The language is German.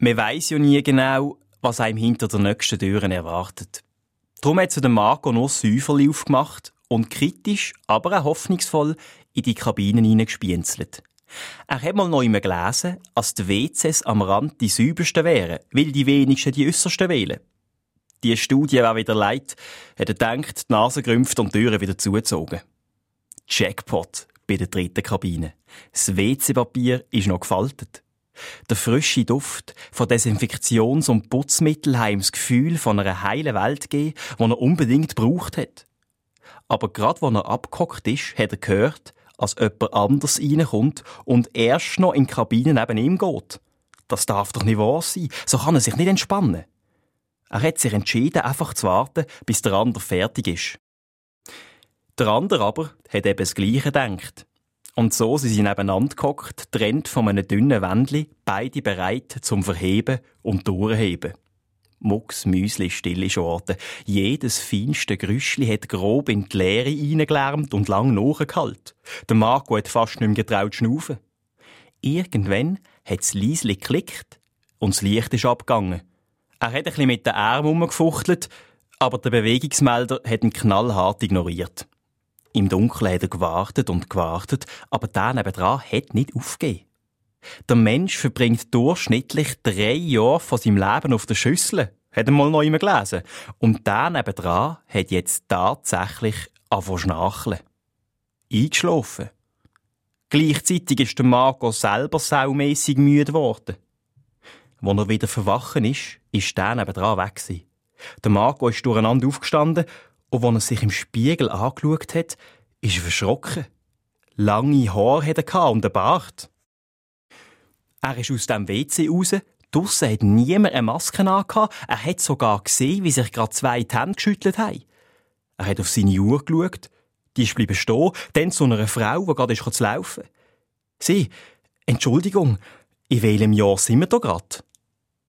Man weiss ja nie genau, was einem hinter der nächsten Türen erwartet. Darum hat der Marco noch Säuferli aufgemacht und kritisch, aber auch hoffnungsvoll in die Kabinen hineingespienzelt. Er hat mal noch immer gelesen, dass die WCs am Rand die saubersten wären, weil die wenigsten die äußersten wählen. Die Studie war wieder leid, hat er gedacht, die Nase gerümpft und die Türen wieder zugezogen. Jackpot bei der dritten Kabine. Das WC-Papier ist noch gefaltet. Der frische Duft von Desinfektions- und Putzmittel hat ihm das Gefühl von einer heilen Welt gegeben, die er unbedingt gebraucht hat. Aber gerade als er abgehockt ist, hat er gehört, als jemand anders reinkommt und erst noch in die Kabine neben ihm geht. Das darf doch nicht wahr sein. So kann er sich nicht entspannen. Er hat sich entschieden, einfach zu warten, bis der andere fertig ist. Der andere aber hat eben das Gleiche gedacht. Und so sind sie nebeneinander gehockt, trennt von einem dünnen Wändli, beide bereit zum Verheben und Durchheben. Mucks Müsli stille Schorte. Jedes feinste Grüschli hat grob in die Leere reingelärmt und lang nachgehalten. Der Marco hat fast nicht mehr getraut schnaufen. Irgendwann hat es leisli geklickt und das Licht ist abgegangen. Er hat ein bisschen mit den Armen umgefuchtelt, aber der Bewegungsmelder hat ihn knallhart ignoriert. Im Dunkeln hat er gewartet und gewartet, aber der nebendran hat nicht aufgegeben. Der Mensch verbringt durchschnittlich drei Jahre von seinem Leben auf der Schüssel. Hat er mal noch immer gelesen. Und der nebendran hat jetzt tatsächlich angefangen schnarchen. Eingeschlafen. Gleichzeitig ist der Marco selber saumässig müde geworden. Als er wieder verwachen ist, ist der nebendran weg. Der Marco ist durcheinander aufgestanden und als er sich im Spiegel angeschaut hat, ist er verschrocken. Lange Haare hatte er und einen Bart. Er ist aus dem WC raus. Draussen hat niemand eine Maske angehabt. Er hat sogar gesehen, wie sich gerade zwei die Hände geschüttelt haben. Er hat auf seine Uhr geschaut. Die ist bleiben stehen. Dann zu einer Frau, die gerade ist zu laufen. Sie, Entschuldigung, in welchem Jahr sind wir da gerade?